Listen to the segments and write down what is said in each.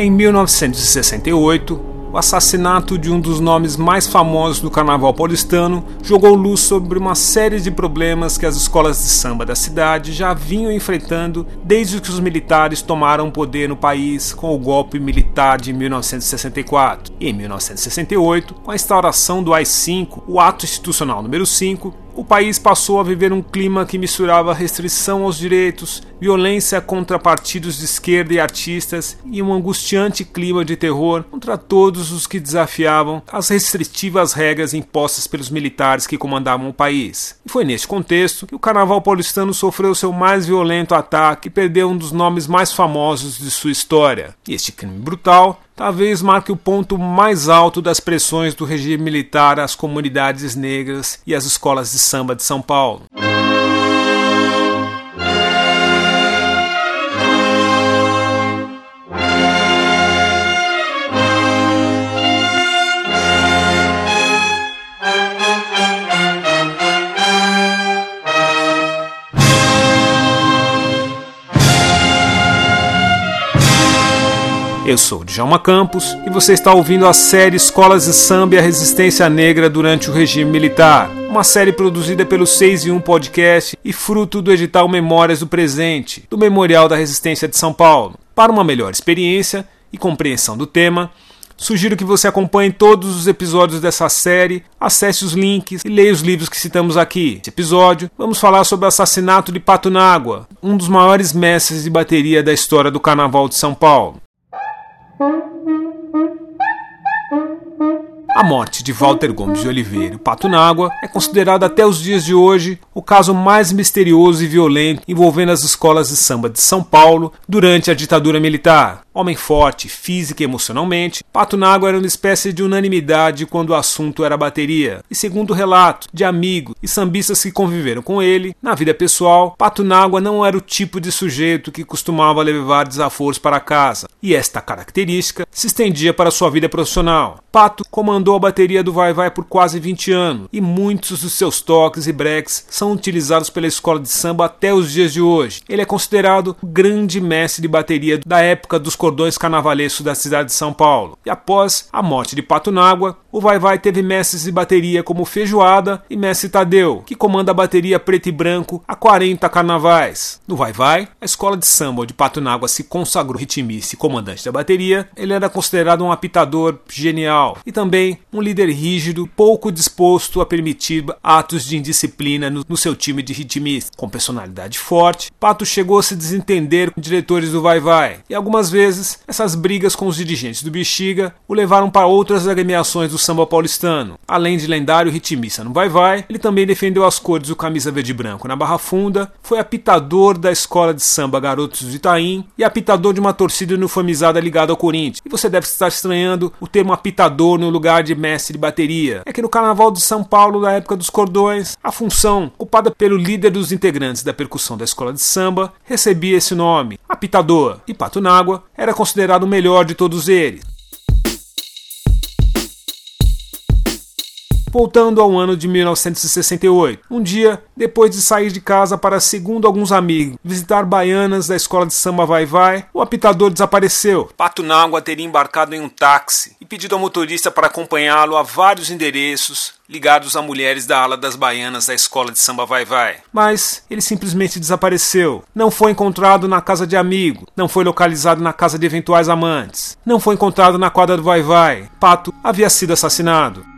Em 1968, o assassinato de um dos nomes mais famosos do carnaval paulistano jogou luz sobre uma série de problemas que as escolas de samba da cidade já vinham enfrentando desde que os militares tomaram poder no país com o golpe militar de 1964. E em 1968, com a instauração do AI-5, o Ato Institucional número 5, o país passou a viver um clima que misturava restrição aos direitos, violência contra partidos de esquerda e artistas e um angustiante clima de terror contra todos os que desafiavam as restritivas regras impostas pelos militares que comandavam o país. E foi neste contexto que o carnaval paulistano sofreu seu mais violento ataque e perdeu um dos nomes mais famosos de sua história. E este crime brutal talvez marque o ponto mais alto das pressões do regime militar às comunidades negras e às escolas de samba de São Paulo. Eu sou Djalma Campos e você está ouvindo a série Escolas de Samba e a Resistência Negra durante o regime militar, uma série produzida pelo 6 e 1 Podcast e fruto do edital Memórias do Presente, do Memorial da Resistência de São Paulo. Para uma melhor experiência e compreensão do tema, Sugiro que você acompanhe todos os episódios dessa série, acesse os links e leia os livros que citamos aqui. Nesse episódio, vamos falar sobre o assassinato de Pato Nágua, um dos maiores mestres de bateria da história do Carnaval de São Paulo. A morte de Walter Gomes de Oliveira e Pato Nágua é considerada até os dias de hoje o caso mais misterioso e violento envolvendo as escolas de samba de São Paulo durante a ditadura militar. Homem forte, física e emocionalmente, Pato Nágua era uma espécie de unanimidade quando o assunto era bateria. E segundo relato de amigos e sambistas que conviveram com ele, na vida pessoal, Pato Nágua não era o tipo de sujeito que costumava levar desaforos para casa. E esta característica se estendia para sua vida profissional. Pato comandou a bateria do Vai Vai por quase 20 anos, e muitos dos seus toques e breaks são utilizados pela escola de samba até os dias de hoje. Ele é considerado o grande mestre de bateria da época dos cordões carnavalescos da cidade de São Paulo. E após a morte de Pato Nágua, o Vai Vai teve mestres de bateria como Feijoada e Mestre Tadeu, que comanda a bateria preto e branco há 40 carnavais. No Vai Vai, a escola de samba onde Pato Nágua se consagrou ritmista e comandante da bateria, ele era considerado um apitador genial e também um líder rígido, pouco disposto a permitir atos de indisciplina no, no seu time de ritmista. Com personalidade forte, Pato chegou a se desentender com diretores do Vai Vai e algumas vezes vezes, essas brigas com os dirigentes do Bexiga o levaram para outras agremiações do samba paulistano. Além de lendário ritmista no Vai Vai, ele também defendeu as cores do camisa verde e branco na Barra Funda, foi apitador da escola de samba Garotos de Itaim e apitador de uma torcida uniformizada ligada ao Corinthians. E você deve estar estranhando o termo apitador no lugar de mestre de bateria. É que no Carnaval de São Paulo, da época dos cordões, a função, ocupada pelo líder dos integrantes da percussão da escola de samba, recebia esse nome, apitador. E Pato Nágua era era considerado o melhor de todos eles. Voltando ao ano de 1968, um dia, depois de sair de casa para, segundo alguns amigos, visitar baianas da escola de samba Vai Vai, o apitador desapareceu. Pato Nágua teria embarcado em um táxi e pedido ao motorista para acompanhá-lo a vários endereços ligados a mulheres da ala das baianas da escola de samba Vai Vai. Mas ele simplesmente desapareceu. Não foi encontrado na casa de amigo, não foi localizado na casa de eventuais amantes, não foi encontrado na quadra do Vai Vai. Pato havia sido assassinado.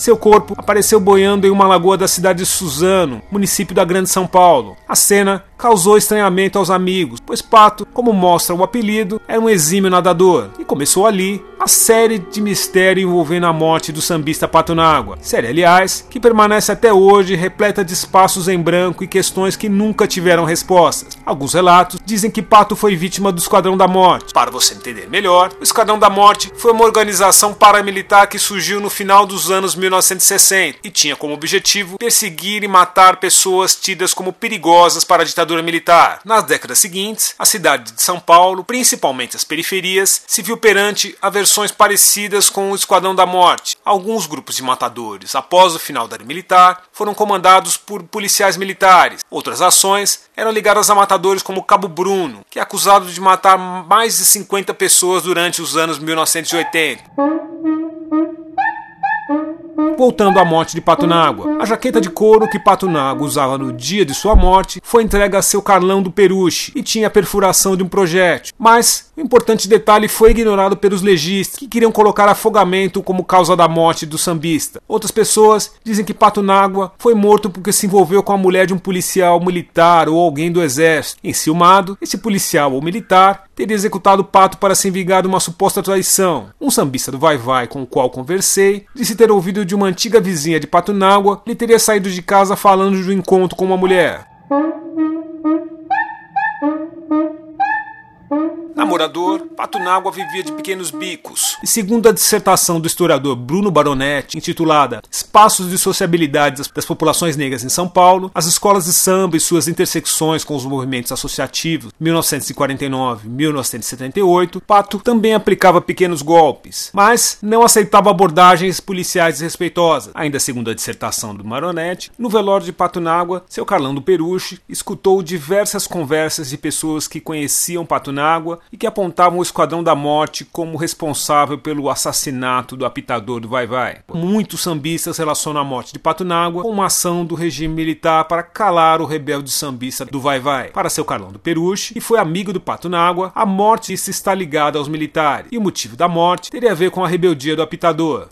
Seu corpo apareceu boiando em uma lagoa da cidade de Suzano, município da Grande São Paulo. A cena causou estranhamento aos amigos, pois Pato, como mostra o apelido, era um exímio nadador. E começou ali a série de mistério envolvendo a morte do sambista Pato Nágua. Série, aliás, que permanece até hoje repleta de espaços em branco e questões que nunca tiveram respostas. Alguns relatos dizem que Pato foi vítima do Esquadrão da Morte. Para você entender melhor, o Esquadrão da Morte foi uma organização paramilitar que surgiu no final dos anos 1960 e tinha como objetivo perseguir e matar pessoas tidas como perigosas para a ditadura ditadura militar. Nas décadas seguintes, a cidade de São Paulo, principalmente as periferias, se viu perante aversões parecidas com o Esquadrão da Morte. Alguns grupos de matadores, após o final da era militar, foram comandados por policiais militares. Outras ações eram ligadas a matadores como Cabo Bruno, que é acusado de matar mais de 50 pessoas durante os anos 1980. Voltando à morte de Patunágua, a jaqueta de couro que Patunágua usava no dia de sua morte foi entregue a seu Carlão do Peruche e tinha a perfuração de um projétil. Mas o importante detalhe foi ignorado pelos legistas, que queriam colocar afogamento como causa da morte do sambista. Outras pessoas dizem que Patunágua foi morto porque se envolveu com a mulher de um policial militar ou alguém do exército. Enciumado, esse policial ou militar teria executado o Pato para se vingar de uma suposta traição. Um sambista do Vai Vai com o qual conversei disse ter ouvido de uma antiga vizinha de Patunágua que teria saído de casa falando do encontro com uma mulher. Namorador, Patunágua vivia de pequenos bicos. E segundo a dissertação do historiador Bruno Baronetti, intitulada Espaços de Sociabilidade das Populações Negras em São Paulo, as escolas de samba e suas intersecções com os movimentos associativos 1949-1978, Pato também aplicava pequenos golpes, mas não aceitava abordagens policiais desrespeitosas. Ainda segundo a dissertação do Baronetti, no velório de Patunágua, seu Carlão do Peruche escutou diversas conversas de pessoas que conheciam Patunágua e que apontavam o Esquadrão da Morte como responsável pelo assassinato do apitador do Vai Vai. Muitos sambistas relacionam a morte de Patunágua com uma ação do regime militar para calar o rebelde sambista do Vai Vai. Para seu Carlão do Peruche, que foi amigo do Patunágua, a morte se está ligada aos militares, e o motivo da morte teria a ver com a rebeldia do apitador.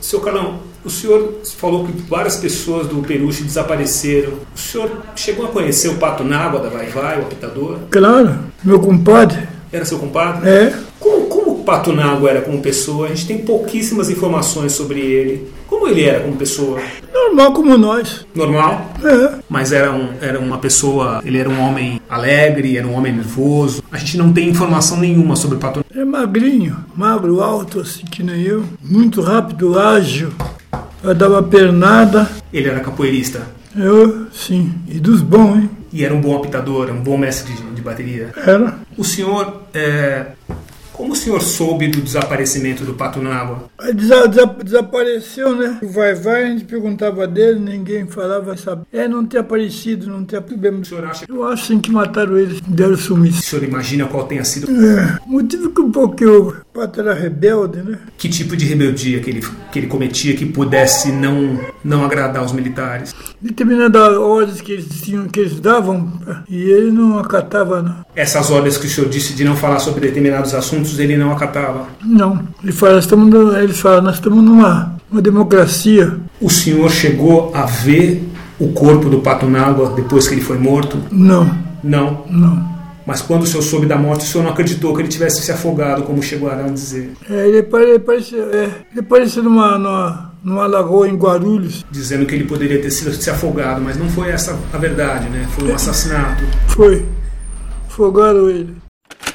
Seu Carlão, o senhor falou que várias pessoas do Peruche desapareceram. O senhor chegou a conhecer o Pato Nágua da Vai Vai, o apitador? Claro, meu compadre. Era seu compadre? É. Como, como o Pato Nágua era como pessoa? A gente tem pouquíssimas informações sobre ele. Como ele era como pessoa? Normal como nós. Normal? É. Mas era, um, era uma pessoa. Ele era um homem alegre, era um homem nervoso. A gente não tem informação nenhuma sobre o Pato É magrinho, magro, alto, assim que nem eu. Muito rápido, ágil. Eu dava pernada. Ele era capoeirista. Eu, sim. E dos bons, hein? E era um bom apitador, um bom mestre de, de bateria. Era. O senhor. É... Como o senhor soube do desaparecimento do Pato Nágua? Desa- desa- desapareceu, né? O vai, vai, a gente perguntava dele, ninguém falava, sabe? É, não ter aparecido, não ter O problema. senhor acha Eu acho sim que mataram ele, deram O sumiço. senhor imagina qual tenha sido. É, o motivo que um pouco que era rebelde, né? Que tipo de rebeldia que ele, que ele cometia que pudesse não, não agradar os militares? Determinadas ordens que eles tinham, que eles davam, e ele não acatava, não. Essas ordens que o senhor disse de não falar sobre determinados assuntos, ele não acatava. Não. Ele fala, nós estamos, eles falam, nós estamos numa uma democracia. O senhor chegou a ver o corpo do Pato Nágua depois que ele foi morto? Não, Não. não. Mas quando o senhor soube da morte, o senhor não acreditou que ele tivesse se afogado, como chegaram a dizer. É, ele, ele apareceu, é, ele apareceu numa, numa, numa lagoa em Guarulhos. Dizendo que ele poderia ter sido se afogado, mas não foi essa a verdade, né? Foi um assassinato. Foi. Afogaram ele.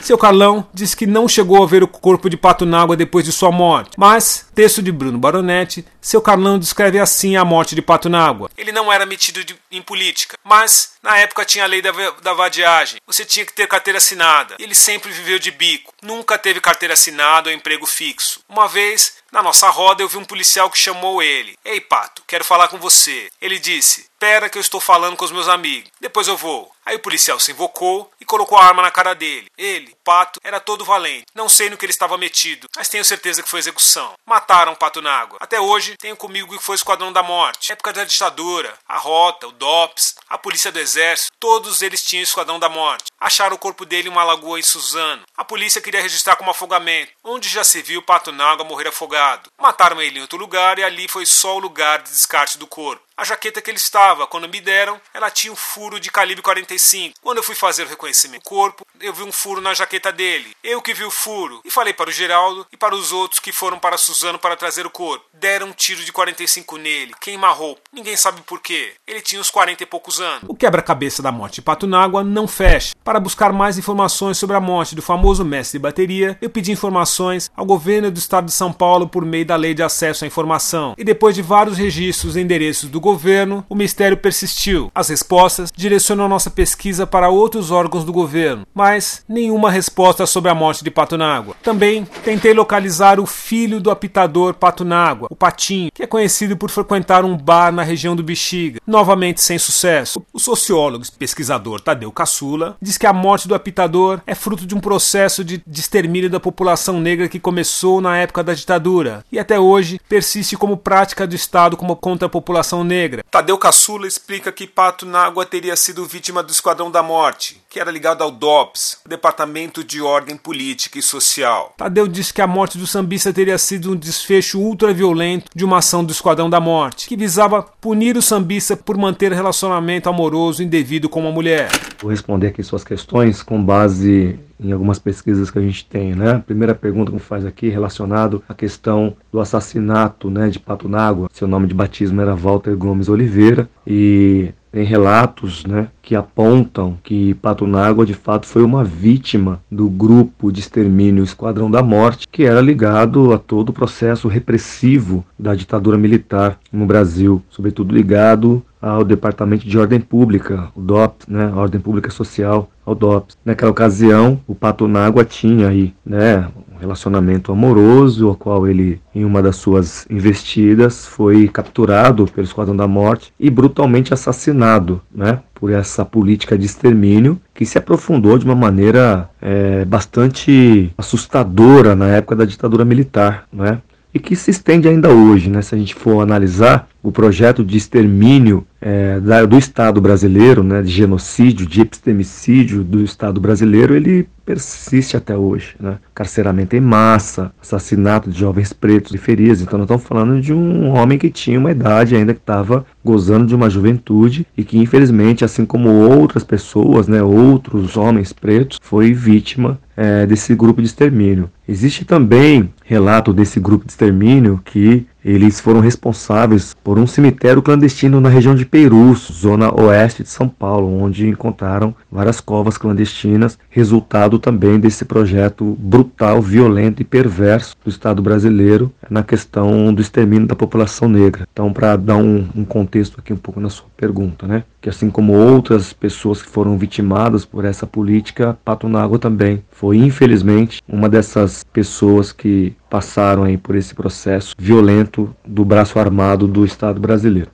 Seu Carlão diz que não chegou a ver o corpo de Pato Nágua depois de sua morte, mas, texto de Bruno Baronetti, seu Carlão descreve assim a morte de Pato Nágua. Ele não era metido de- em política, mas na época tinha a lei da, da vadiagem. Você tinha que ter carteira assinada. Ele sempre viveu de bico. Nunca teve carteira assinada ou emprego fixo. Uma vez, na nossa roda, eu vi um policial que chamou ele. Ei, Pato, quero falar com você. Ele disse: Pera que eu estou falando com os meus amigos. Depois eu vou. Aí o policial se invocou e colocou a arma na cara dele. Ele, o Pato, era todo valente. Não sei no que ele estava metido, mas tenho certeza que foi execução. Mataram o Pato Nágua. Até hoje, tenho comigo que foi o Esquadrão da Morte. Época da ditadura, a Rota, o DOPS, a Polícia do Exército, todos eles tinham o Esquadrão da Morte. Acharam o corpo dele em uma lagoa em Suzano. A polícia queria registrar como afogamento, onde já se viu o Pato Nágua morrer afogado. Mataram ele em outro lugar e ali foi só o lugar de descarte do corpo. A jaqueta que ele estava, quando me deram, ela tinha um furo de calibre 45. Quando eu fui fazer o reconhecimento do corpo, eu vi um furo na jaqueta dele. Eu que vi o furo e falei para o Geraldo e para os outros que foram para Suzano para trazer o corpo. Deram um tiro de 45 nele, queima roupa. Ninguém sabe por quê. Ele tinha uns 40 e poucos anos. O quebra-cabeça da morte de Pato Nágua não fecha. Para buscar mais informações sobre a morte do famoso mestre de bateria, eu pedi informações ao governo do estado de São Paulo por meio da Lei de Acesso à Informação. E depois de vários registros e endereços do governo, o mistério persistiu. As respostas direcionam nossa pesquisa para outros órgãos do governo, mas nenhuma resposta sobre a morte de Patunágua. Também tentei localizar o filho do apitador Patunágua, o Patinho, que é conhecido por frequentar um bar na região do Bexiga, novamente sem sucesso. O sociólogo e pesquisador Tadeu Caçula diz que a morte do apitador é fruto de um processo de, de extermínio da população negra que começou na época da ditadura e até hoje persiste como prática do Estado como contra a população negra. Tadeu Caçula explica que Pato Nágua teria sido vítima do Esquadrão da Morte, que era ligado ao DOPS, Departamento de Ordem Política e Social. Tadeu diz que a morte do sambista teria sido um desfecho ultraviolento de uma ação do Esquadrão da Morte, que visava punir o sambista por manter relacionamento amoroso indevido com uma mulher. Vou responder aqui suas questões com base em algumas pesquisas que a gente tem, né? Primeira pergunta que faz aqui relacionado à questão do assassinato, né, de Pato Nágua. Seu nome de batismo era Walter Gomes Oliveira e tem relatos né, que apontam que Patunágua de fato foi uma vítima do grupo de extermínio Esquadrão da Morte, que era ligado a todo o processo repressivo da ditadura militar no Brasil, sobretudo ligado ao Departamento de Ordem Pública, o DOPS, né, Ordem Pública Social, ao DOPS. Naquela ocasião, o Patunágua tinha aí, né, relacionamento amoroso, ao qual ele, em uma das suas investidas, foi capturado pelo Esquadrão da Morte e brutalmente assassinado, né, por essa política de extermínio que se aprofundou de uma maneira é, bastante assustadora na época da ditadura militar, né, e que se estende ainda hoje, né, se a gente for analisar o projeto de extermínio é, da, do Estado brasileiro, né, de genocídio, de epistemicídio do Estado brasileiro, ele persiste até hoje. Né? Carceramento em massa, assassinato de jovens pretos e ferias. Então, nós estamos falando de um homem que tinha uma idade ainda que estava gozando de uma juventude e que, infelizmente, assim como outras pessoas, né, outros homens pretos, foi vítima é, desse grupo de extermínio. Existe também relato desse grupo de extermínio que eles foram responsáveis por um cemitério clandestino na região de Peirus, zona oeste de São Paulo, onde encontraram várias covas clandestinas, resultado também desse projeto brutal, violento e perverso do Estado brasileiro na questão do extermínio da população negra. Então, para dar um, um, contexto aqui um pouco na sua pergunta, né? Que assim como outras pessoas que foram vitimadas por essa política, Pato Nágua também foi, infelizmente, uma dessas pessoas que passaram aí por esse processo violento do braço armado do Estado brasileiro.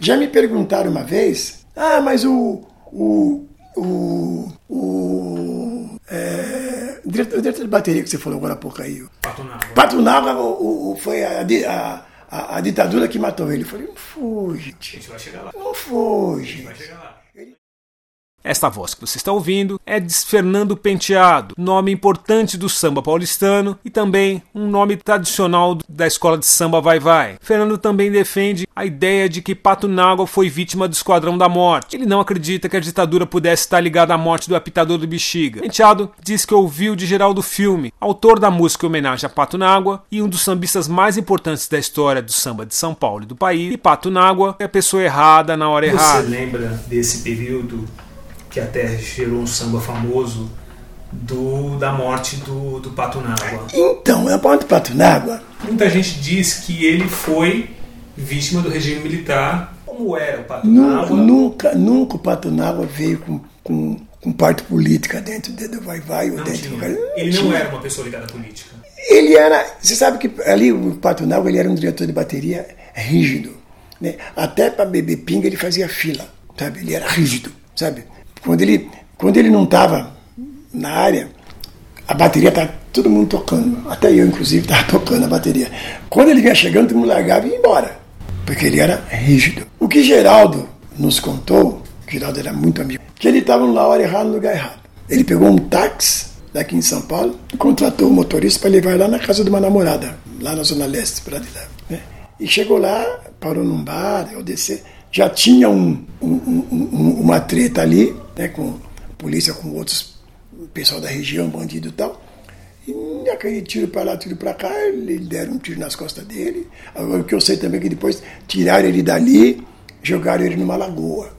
Já me perguntaram uma vez, ah, mas o, o, o, o, é, o, diretor, o diretor de bateria que você falou agora há pouco aí, o Patronaga, o, o, foi a, a, a, a, ditadura que matou ele. Eu falei, não foi, gente. A gente vai chegar lá. Não foi, gente. A gente vai chegar lá. Esta voz que você está ouvindo é de Fernando Penteado, nome importante do samba paulistano e também um nome tradicional da escola de samba Vai Vai. Fernando também defende a ideia de que Pato Nágua foi vítima do Esquadrão da Morte. Ele não acredita que a ditadura pudesse estar ligada à morte do apitador do Bexiga. Penteado diz que ouviu de Geraldo Filme, autor da música em homenagem a Pato Nágua e um dos sambistas mais importantes da história do samba de São Paulo e do país. E Pato Nágua é a pessoa errada na hora Você errada. Você lembra desse período que até gerou um samba famoso do, da morte do, do Pato Nágua. Então, a morte do Pato Nágua. Muita gente diz que ele foi vítima do regime militar. Como era o Pato Nágua? Nunca, nunca o Pato Nágua veio com, com, com parte política dentro do Vai Vai ou dentro tinha. do Ele não era uma pessoa ligada à política. Ele era. Você sabe que ali o Pato Nágua ele era um diretor de bateria rígido. Né? Até para beber pinga ele fazia fila. Sabe? Ele era rígido. Sabe? Quando ele, quando ele não estava na área, a bateria estava todo mundo tocando. Até eu, inclusive, estava tocando a bateria. Quando ele vinha chegando, todo mundo largava e ia embora. Porque ele era rígido. O que Geraldo nos contou, Geraldo era muito amigo, que ele estava na hora errada, no lugar errado. Ele pegou um táxi daqui em São Paulo e contratou um motorista para levar lá na casa de uma namorada, lá na Zona Leste, lá. Né? E chegou lá, parou num bar, eu descer já tinha um, um, um, uma treta ali, né, com polícia, com outros pessoal da região, bandido e tal. E aquele tiro para lá, tiro para cá, eles deram um tiro nas costas dele. Agora, o que eu sei também é que depois tiraram ele dali, jogaram ele numa lagoa.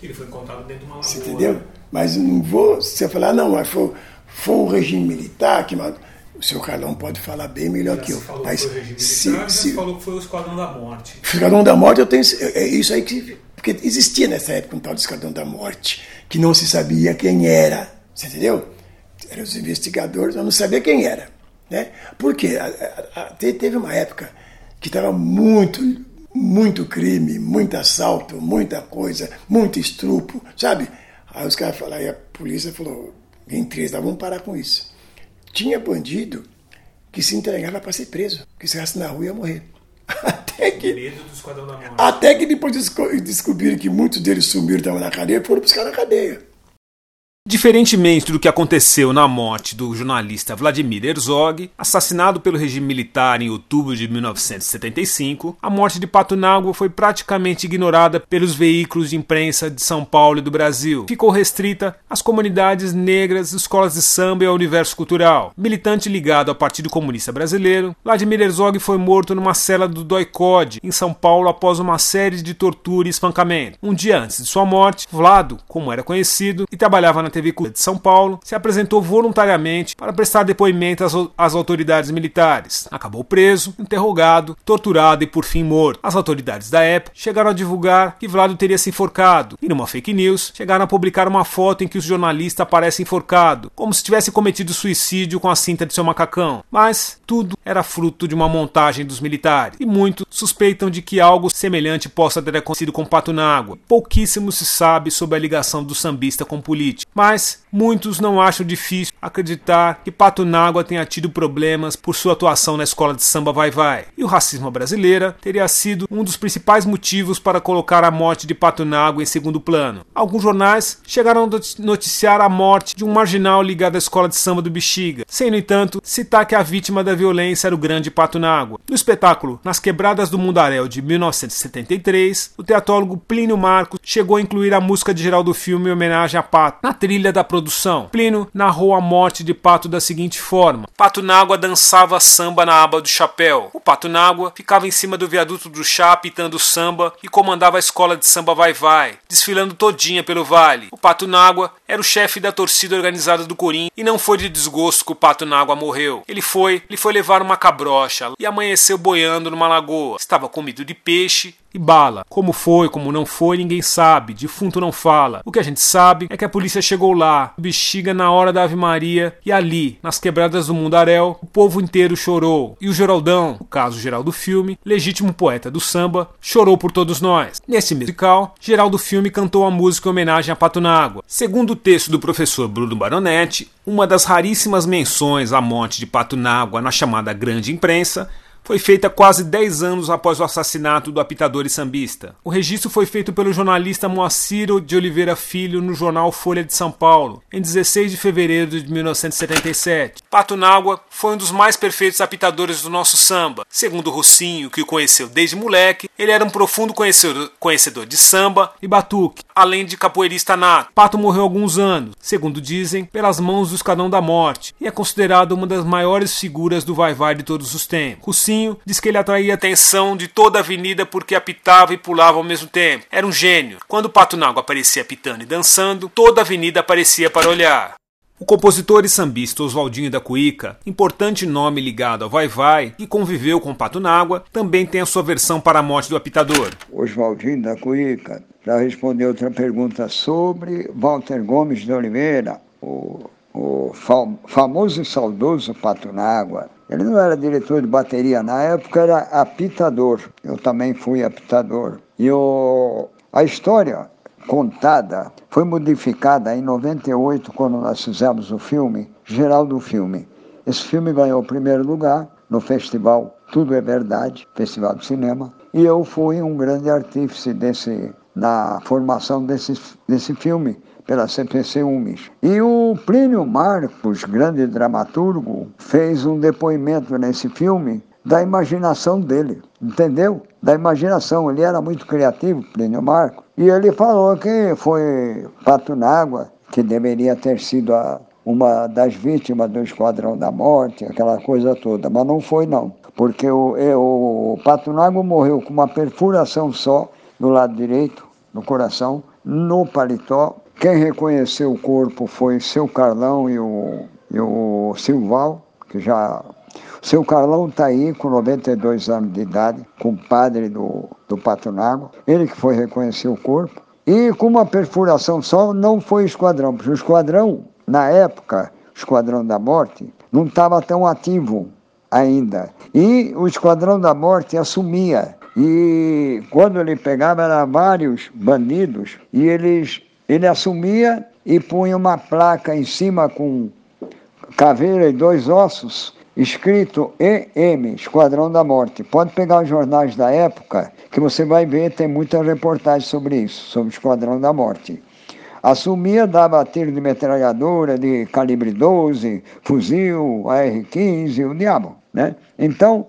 Ele foi encontrado dentro de uma lagoa. Você entendeu? Mas não vou você falar, não, mas foi, foi um regime militar que matou. senhor Carlão pode falar bem melhor Já que eu. Falou Mas que foi o regime se, militar, se, já falou que foi o Esquadrão da Morte. Esquadrão da Morte, eu tenho. É isso aí que. Porque existia nessa época um tal de Esquadrão da Morte, que não se sabia quem era. Você entendeu? Eram os investigadores, mas não sabia quem era. Né? Porque a, a, a, teve uma época que estava muito, muito crime, muito assalto, muita coisa, muito estrupo, sabe? Aí os caras falaram, aí a polícia falou, em três, vamos parar com isso. Tinha bandido que se entregava para ser preso, que se na rua ia morrer. Até que, Medo do Esquadrão da Morte. até que depois desco- descobriram que muitos deles sumiram, estavam na cadeia, foram buscar na cadeia. Diferentemente do que aconteceu na morte do jornalista Vladimir Herzog, assassinado pelo regime militar em outubro de 1975, a morte de Patunágua foi praticamente ignorada pelos veículos de imprensa de São Paulo e do Brasil. Ficou restrita às comunidades negras, escolas de samba e ao universo cultural. Militante ligado ao Partido Comunista Brasileiro, Vladimir Herzog foi morto numa cela do Doicode, em São Paulo, após uma série de tortura e espancamento. Um dia antes de sua morte, Vlado, como era conhecido, e trabalhava na TV de São Paulo, se apresentou voluntariamente para prestar depoimento às, às autoridades militares. Acabou preso, interrogado, torturado e por fim morto. As autoridades da época chegaram a divulgar que Vlado teria se enforcado, e numa fake news chegaram a publicar uma foto em que o jornalista aparece enforcado, como se tivesse cometido suicídio com a cinta de seu macacão. Mas tudo era fruto de uma montagem dos militares, e muitos suspeitam de que algo semelhante possa ter acontecido com Pato Nágua. Pouquíssimo se sabe sobre a ligação do sambista com política, mas muitos não acham difícil acreditar que Pato Nágua tenha tido problemas por sua atuação na escola de samba Vai Vai. E o racismo brasileira teria sido um dos principais motivos para colocar a morte de Pato Nágua em segundo plano. Alguns jornais chegaram a noticiar a morte de um marginal ligado à escola de samba do Bexiga, sem, no entanto, citar que a vítima da violência era o grande Pato Nágua. No espetáculo Nas Quebradas do Mundaréu de 1973, o teatrólogo Plínio Marcos chegou a incluir a música de geral do filme em homenagem a Pato na da produção. Plínio narrou a morte de Pato da seguinte forma: Pato Nágua dançava samba na aba do chapéu. O Pato Nágua ficava em cima do viaduto do chá apitando samba e comandava a escola de samba Vai Vai, desfilando todinha pelo vale. O Pato Nágua era o chefe da torcida organizada do Corim e não foi de desgosto que o Pato Nágua morreu. Ele foi, ele foi levar uma cabrocha e amanheceu boiando numa lagoa. Estava comido de peixe e bala. Como foi, como não foi, ninguém sabe. Defunto não fala. O que a gente sabe é que a polícia chegou lá, bexiga na hora da Ave Maria, e ali, nas quebradas do Mundaréu, o povo inteiro chorou. E o Geraldão, o caso geral do filme, legítimo poeta do samba, chorou por todos nós. Nesse musical, geral do filme cantou a música em homenagem a Pato Nágua. Segundo o texto do professor Bruno Baronetti, uma das raríssimas menções à morte de Pato Nágua na chamada grande imprensa foi feita quase 10 anos após o assassinato do apitador e sambista. O registro foi feito pelo jornalista Moaciro de Oliveira Filho no jornal Folha de São Paulo, em 16 de fevereiro de 1977. Pato Nágua foi um dos mais perfeitos apitadores do nosso samba. Segundo Rocinho, que o conheceu desde moleque, ele era um profundo conhecedor, de samba e batuque, além de capoeirista nato. Pato morreu alguns anos, segundo dizem, pelas mãos do Escadão da Morte, e é considerado uma das maiores figuras do vai-vai de todos os tempos. Diz que ele atraía a atenção de toda a avenida porque apitava e pulava ao mesmo tempo. Era um gênio. Quando o Pato Nágua aparecia apitando e dançando, toda a avenida aparecia para olhar. O compositor e sambista Oswaldinho da Cuíca, importante nome ligado ao Vai Vai, que conviveu com Pato Nágua, também tem a sua versão para a morte do apitador. Oswaldinho da Cuíca já respondeu outra pergunta sobre Walter Gomes de Oliveira, o, o fam famoso e saudoso Pato Nágua. Ele não era diretor de bateria na época, era apitador. Eu também fui apitador. E o, a história contada foi modificada em 98, quando nós fizemos o filme, geral do filme. Esse filme ganhou o primeiro lugar no festival Tudo é Verdade, Festival de Cinema, e eu fui um grande artífice desse, na formação desse, desse filme pela CPC UMES. E o Plínio Marcos, grande dramaturgo, fez um depoimento nesse filme da imaginação dele, entendeu? Da imaginação. Ele era muito criativo, Plínio Marcos, e ele falou que foi Pato Nágua que deveria ter sido a, uma das vítimas do Esquadrão da Morte, aquela coisa toda, mas não foi não, porque o, o Pato Nágua morreu com uma perfuração só no lado direito, no coração, no paletó. Quem reconheceu o corpo foi seu Carlão e o, e o Silval, que já seu Carlão está aí com 92 anos de idade, compadre do, do Patunago. Ele que foi reconhecer o corpo. E com uma perfuração só, não foi esquadrão, porque o esquadrão, na época, o Esquadrão da Morte, não estava tão ativo ainda. E o Esquadrão da Morte assumia. E quando ele pegava, eram vários bandidos, e eles, ele assumia e punha uma placa em cima com caveira e dois ossos, escrito EM, Esquadrão da Morte. Pode pegar os jornais da época, que você vai ver, tem muita reportagem sobre isso, sobre o Esquadrão da Morte. Assumia, dava tiro de metralhadora, de calibre 12, fuzil, AR-15, o diabo. Né? Então,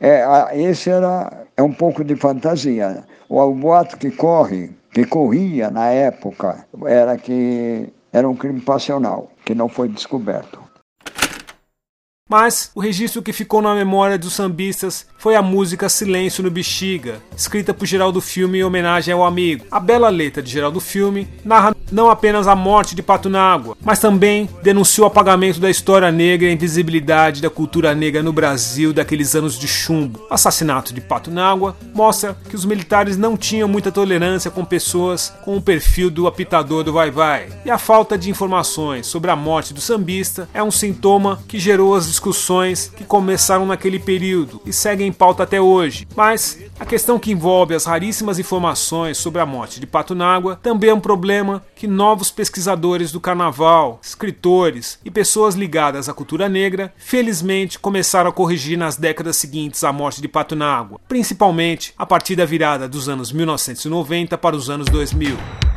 é, esse era é um pouco de fantasia. O, o boato que corre, que corria na época, era que era um crime passional, que não foi descoberto. Mas o registro que ficou na memória dos sambistas foi a música Silêncio no Bexiga, escrita por Geraldo Filme em homenagem ao amigo. A bela letra de Geraldo Filme narra não apenas a morte de Pato Nágua, mas também denunciou o apagamento da história negra e a invisibilidade da cultura negra no Brasil daqueles anos de chumbo. O assassinato de Pato Nágua mostra que os militares não tinham muita tolerância com pessoas com o perfil do apitador do vai-vai. E a falta de informações sobre a morte do sambista é um sintoma que gerou as discussões que começaram naquele período e seguem em pauta até hoje. Mas a questão que envolve as raríssimas informações sobre a morte de Pato Nágua também é um problema que novos pesquisadores do carnaval, escritores e pessoas ligadas à cultura negra, felizmente começaram a corrigir nas décadas seguintes à morte de Pato Nágua, principalmente a partir da virada dos anos 1990 para os anos 2000.